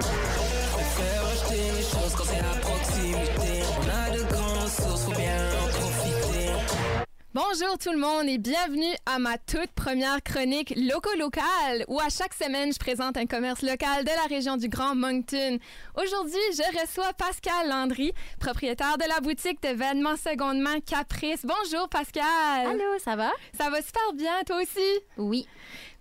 Préfère acheter les choses quand c'est à proximité. On a de grandes ressources, faut bien en profiter. Bonjour tout le monde et bienvenue à ma toute première chronique Loco Local où à chaque semaine je présente un commerce local de la région du Grand Moncton. Aujourd'hui, je reçois Pascal Landry, propriétaire de la boutique de vêtements secondement Caprice. Bonjour Pascal. Allô, ça va? Ça va super bien, toi aussi? Oui.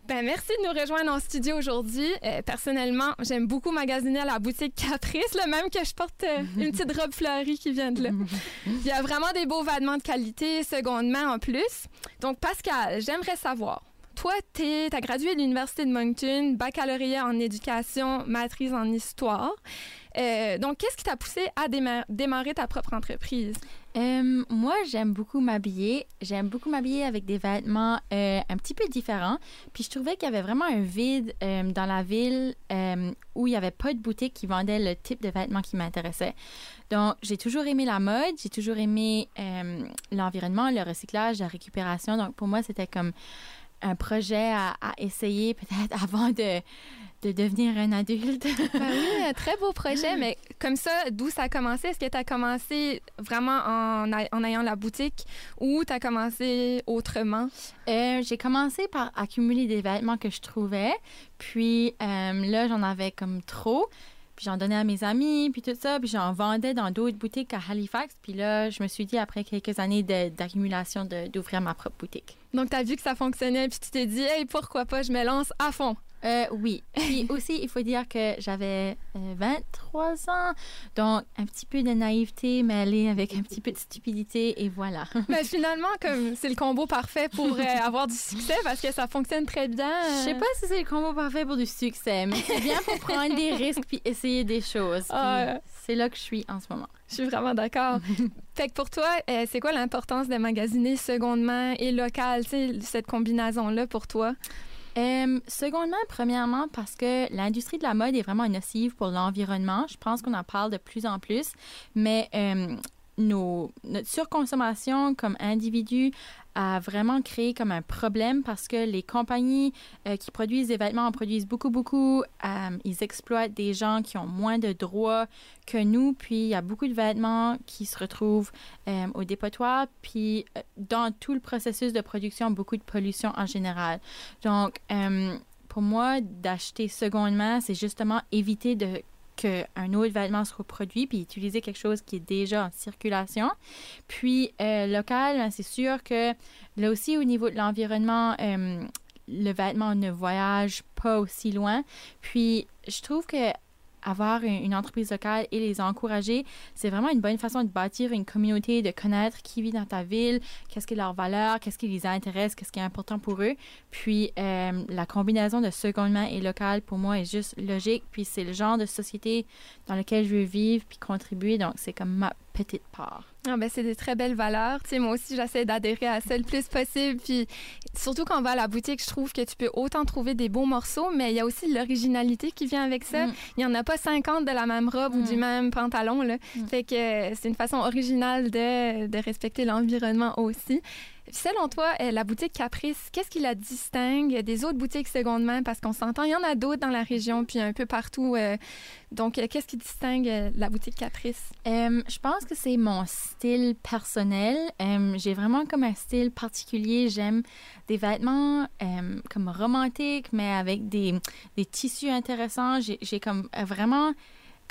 Ben, merci de nous rejoindre en studio aujourd'hui. Euh, personnellement, j'aime beaucoup magasiner à la boutique Caprice, le même que je porte euh, une petite robe fleurie qui vient de là. Il y a vraiment des beaux vêtements de qualité, secondement en plus. Donc, Pascal, j'aimerais savoir, toi, tu as gradué de l'Université de Moncton, baccalauréat en éducation, maîtrise en histoire. Euh, donc, qu'est-ce qui t'a poussé à déma- démarrer ta propre entreprise? Euh, moi, j'aime beaucoup m'habiller. J'aime beaucoup m'habiller avec des vêtements euh, un petit peu différents. Puis je trouvais qu'il y avait vraiment un vide dans la ville où il n'y avait pas de boutique qui vendait le type de vêtements qui m'intéressait. Donc, j'ai toujours aimé la mode, j'ai toujours aimé l'environnement, le recyclage, la récupération. Donc, pour moi, c'était comme un projet à essayer peut-être avant de, de devenir un adulte. Ben oui, un très beau projet, mais comme ça, d'où ça a commencé? Est-ce que tu as commencé vraiment en, a- en ayant la boutique ou tu as commencé autrement? Euh, j'ai commencé par accumuler des vêtements que je trouvais. Puis euh, là, j'en avais comme trop. Puis j'en donnais à mes amis, puis tout ça. Puis j'en vendais dans d'autres boutiques à Halifax. Puis là, je me suis dit, après quelques années de- d'accumulation, de- d'ouvrir ma propre boutique. Donc, tu as vu que ça fonctionnait, puis tu t'es dit, hey, pourquoi pas, je me lance à fond. Euh, oui. Puis aussi, il faut dire que j'avais euh, 23 ans. Donc, un petit peu de naïveté mêlée avec un petit peu de stupidité. Et voilà. Mais finalement, comme c'est le combo parfait pour euh, avoir du succès parce que ça fonctionne très bien. Je sais pas si c'est le combo parfait pour du succès, mais c'est bien pour prendre des risques puis essayer des choses. Ah. c'est là que je suis en ce moment. Je suis vraiment d'accord. fait que pour toi, euh, c'est quoi l'importance de magasiner secondement et local, cette combinaison-là pour toi? Euh, secondement, premièrement, parce que l'industrie de la mode est vraiment nocive pour l'environnement. Je pense qu'on en parle de plus en plus, mais euh, notre surconsommation comme individu a vraiment créé comme un problème parce que les compagnies euh, qui produisent des vêtements en produisent beaucoup, beaucoup. Euh, ils exploitent des gens qui ont moins de droits que nous. Puis il y a beaucoup de vêtements qui se retrouvent euh, au dépotoir. Puis dans tout le processus de production, beaucoup de pollution en général. Donc, pour moi, d'acheter secondement, c'est justement éviter de qu'un autre vêtement se reproduit, puis utiliser quelque chose qui est déjà en circulation. Puis, euh, local, ben, c'est sûr que là aussi, au niveau de l'environnement, euh, le vêtement ne voyage pas aussi loin. Puis, je trouve que avoir une, entreprise locale et les encourager, c'est vraiment une bonne façon de bâtir une communauté, de connaître qui vit dans ta ville, qu'est-ce qui est leur valeur, qu'est-ce qui les intéresse, qu'est-ce qui est important pour eux. Puis euh, la combinaison de seconde main et local, pour moi, est juste logique. Puis c'est le genre de société dans lequel je veux vivre puis contribuer. Donc c'est comme ma petite part. Ah ben c'est des très belles valeurs. Tu sais, moi aussi, j'essaie d'adhérer à ça le plus possible. Puis surtout quand on va à la boutique, je trouve que tu peux autant trouver des beaux morceaux, mais il y a aussi l'originalité qui vient avec ça. Mm. Il y en a pas 50 de la même robe ou Mm. du même pantalon. Là. Mm. Fait que euh, c'est une façon originale de, de respecter l'environnement aussi. Selon toi, euh, la boutique Caprice, qu'est-ce qui la distingue des autres boutiques seconde? Parce qu'on s'entend, il y en a d'autres dans la région, puis un peu partout. euh, donc, euh, qu'est-ce qui distingue la boutique Caprice? Je pense que c'est mon style personnel. J'ai vraiment comme un style particulier. J'aime des vêtements comme romantiques, mais avec des, tissus intéressants. J'ai comme vraiment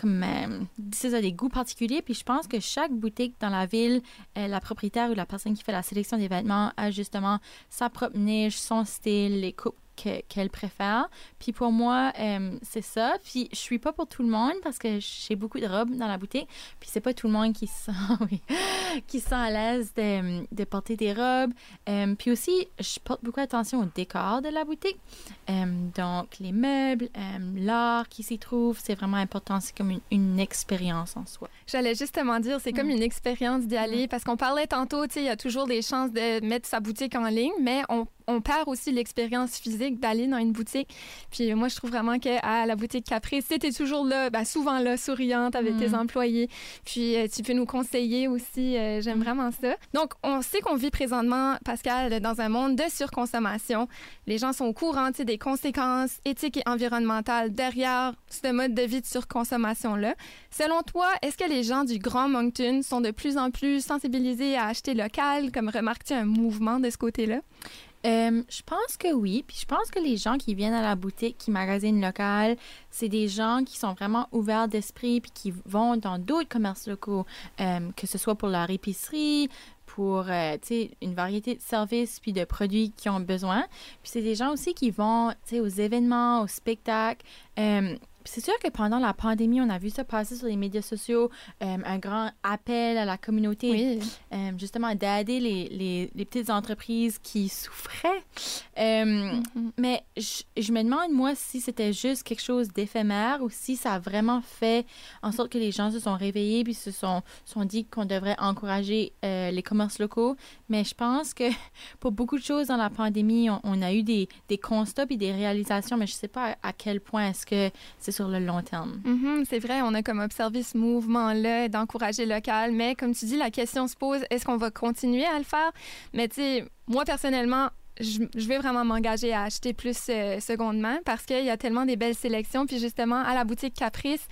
comme euh, c'est ça, des goûts particuliers. Puis je pense que chaque boutique dans la ville, euh, la propriétaire ou la personne qui fait la sélection des vêtements a justement sa propre niche, son style, les coupes que- qu'elle préfère. Puis pour moi, euh, c'est ça. Puis je suis pas pour tout le monde parce que j'ai beaucoup de robes dans la boutique. Puis c'est pas tout le monde qui se sent, oui, qui se sent à l'aise de, de porter des robes. Euh, puis aussi, je porte beaucoup attention au décor de la boutique. Euh, donc les meubles, l'art qui s'y trouve, c'est vraiment important. C'est comme une, une expérience en soi. J'allais justement dire, c'est comme Mm. une expérience d'y aller parce qu'on parlait tantôt, tu sais, il y a toujours des chances de mettre sa boutique en ligne, mais on, on perd aussi l'expérience physique d'aller dans une boutique. Puis moi, je trouve vraiment qu'à la boutique Caprice, c'était toujours là, ben, souvent là, souriante avec tes Mm. employés. Puis euh, tu peux nous conseiller aussi. euh, J'aime Mm. vraiment ça. Donc, on sait qu'on vit présentement, Pascal, dans un monde de surconsommation. Les gens sont au courant des conséquences éthiques et environnementales derrière ce mode de vie de surconsommation-là. Selon toi, est-ce que les gens du Grand Moncton sont de plus en plus sensibilisés à acheter local? Comme remarques-tu un mouvement de ce côté-là? Euh, je pense que oui. Puis je pense que les gens qui viennent à la boutique, qui magasinent local, c'est des gens qui sont vraiment ouverts d'esprit puis qui vont dans d'autres commerces locaux, euh, que ce soit pour leur épicerie, pour euh, une variété de services puis de produits qu'ils ont besoin. Puis c'est des gens aussi qui vont aux événements, aux spectacles. C'est sûr que pendant la pandémie, on a vu ça passer sur les médias sociaux, euh, un grand appel à la communauté Oui. euh, justement d'aider les, les, les petites entreprises qui souffraient. Euh, Mhm. Mais je, je me demande, moi, si c'était juste quelque chose d'éphémère ou si ça a vraiment fait en sorte que les gens se sont réveillés puis se sont, sont dit qu'on devrait encourager euh, les commerces locaux. Mais je pense que pour beaucoup de choses dans la pandémie, on, on a eu des, des constats et des réalisations, mais je sais pas à, à quel point est-ce que c'est sur le long terme. Mhm, c'est vrai, on a comme observé ce mouvement-là d'encourager local, mais comme tu dis, la question se pose, est-ce qu'on va continuer à le faire? Mais tu sais, moi personnellement, je, vais vraiment m'engager à acheter plus euh, seconde main parce qu'il y a tellement des belles sélections. Puis justement, à la boutique Caprice,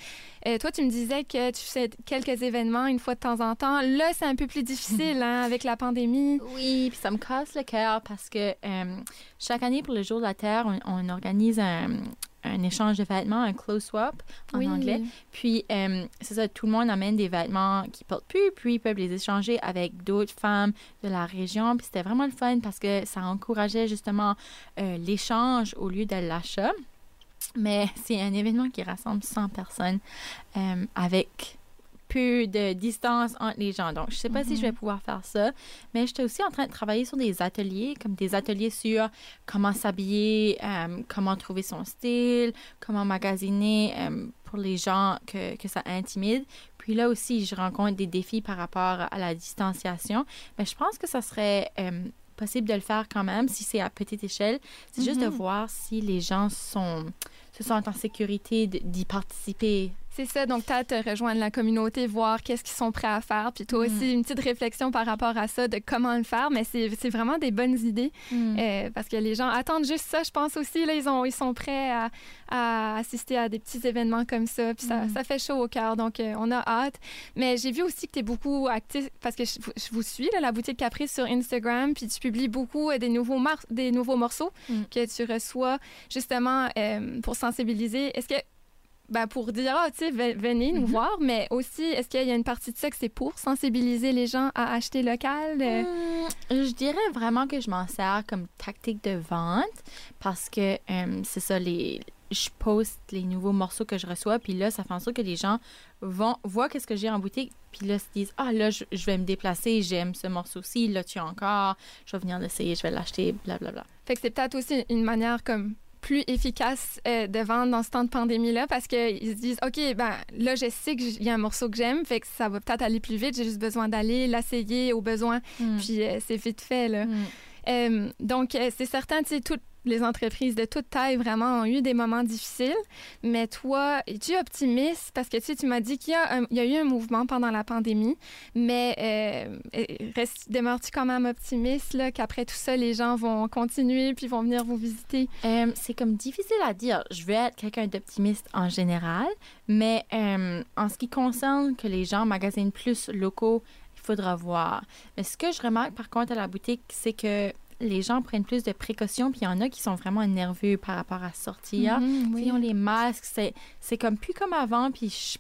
euh, toi, tu me disais que tu fais quelques événements une fois de temps en temps. Là, c'est un peu plus difficile hein, avec la pandémie. Oui, puis ça me casse le cœur parce que euh, chaque année pour le jour de la Terre, on organise un, un échange de vêtements, un clothes swap en Oui. anglais. Puis euh, c'est ça, tout le monde amène des vêtements qu'ils portent plus, puis ils peuvent les échanger avec d'autres femmes de la région. Puis c'était vraiment le fun parce que ça encourageait justement euh, l'échange au lieu de l'achat. Mais c'est un événement qui rassemble 100 personnes euh, avec peu de distance entre les gens. Donc, je sais pas si je vais pouvoir faire ça, mais j'étais aussi en train de travailler sur des ateliers, comme des ateliers sur comment s'habiller, euh, comment trouver son style, comment magasiner euh, pour les gens que, que ça intimide. Puis là aussi, je rencontre des défis par rapport à la distanciation. Mais je pense que ça serait euh, possible de le faire quand même si c'est à petite échelle. C'est juste de Mhm. voir si les gens sont, se sentent en sécurité d'y participer. C'est ça, donc tu as te rejoindre la communauté, voir qu'est-ce qu'ils sont prêts à faire. Puis toi aussi, une petite réflexion par rapport à ça, de comment le faire. Mais c'est vraiment des bonnes idées. Mm. Euh, parce que les gens attendent juste ça, je pense aussi. Là, ils, ont, ils sont prêts à, à assister à des petits événements comme ça. Puis ça, Mhm. ça fait chaud au cœur. Donc, euh, on a hâte. Mais j'ai vu aussi que tu es beaucoup actif parce que je, je vous suis, là, la boutique Caprice sur Instagram. Puis tu publies beaucoup euh, des nouveaux, des nouveaux morceaux Mm. que tu reçois justement pour sensibiliser. Est-ce que. Ben pour dire, ah, tu sais, ve- venez nous Mhm. voir, mais aussi, est-ce qu'il y a une partie de ça que c'est pour sensibiliser les gens à acheter local? Euh, Hmm, je dirais vraiment que je m'en sers comme tactique de vente parce que euh, c'est ça, les, je poste les nouveaux morceaux que je reçois, puis là, ça fait en sorte que les gens vont voient qu'est-ce que j'ai en boutique, puis là, se disent Ah, là, je, je vais me déplacer, j'aime ce morceau-ci, là, tu as encore, je vais venir l'essayer, je vais l'acheter, blablabla. Fait que c'est peut-être aussi une manière comme plus efficace euh, de vendre dans ce temps de pandémie-là parce qu'ils se disent, OK, ben là, je sais qu'il y a un morceau que j'aime, fait que ça va peut-être aller plus vite, j'ai juste besoin d'aller l'essayer au besoin, Hmm. puis euh, c'est vite fait, là. Hmm. Euh, donc, euh, c'est certain, tu sais, toutes les entreprises de toute taille vraiment ont eu des moments difficiles, mais toi, es-tu optimiste? Parce que tu tu m'as dit qu'il y, a eu un mouvement pendant la pandémie, mais euh, reste- demeures-tu quand même optimiste qu'après tout ça, les gens vont continuer puis vont venir vous visiter? Euh, c'est comme difficile à dire. Je vais être quelqu'un d'optimiste en général, mais euh, en ce qui concerne que les gens magasinent plus locaux, il faudra voir. Mais ce que je remarque par contre à la boutique, c'est que les gens prennent plus de précautions, puis il y en a qui sont vraiment nerveux par rapport à sortir. Mhm, Ils ont les masques, c'est, c'est comme plus comme avant, puis je-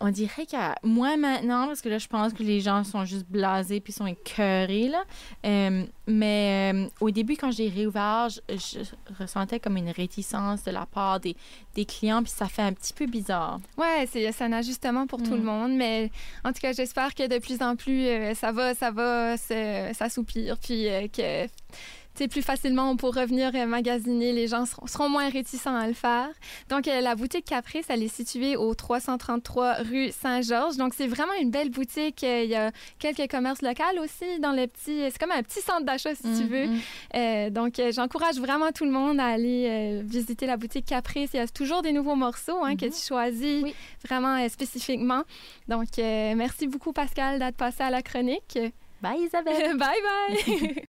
on dirait a moins maintenant, parce que là, je pense que les gens sont juste blasés puis sont écœurés, là. Euh, mais euh, au début, quand j'ai réouvert, je, je ressentais comme une réticence de la part des, des clients, puis ça fait un petit peu bizarre. Ouais, c'est un ajustement pour tout Mm. le monde, mais en tout cas, j'espère que de plus en plus, euh, ça va, ça va s'assouplir, puis euh, que plus facilement pour revenir euh, magasiner. Les gens seront, seront moins réticents à le faire. Donc, euh, la boutique Caprice, elle est située au 333 rue Saint-Georges. Donc, c'est vraiment une belle boutique. Euh, Il y a quelques commerces locaux aussi dans le petit... C'est comme un petit centre d'achat, si tu veux. Mhm. Euh, donc, j'encourage vraiment tout le monde à aller euh, visiter la boutique Caprice. Il y a toujours des nouveaux morceaux hein, que tu choisis Oui. vraiment euh, spécifiquement. Donc, merci beaucoup, Pascal, d'être passé à la chronique. Bye Isabelle. bye bye!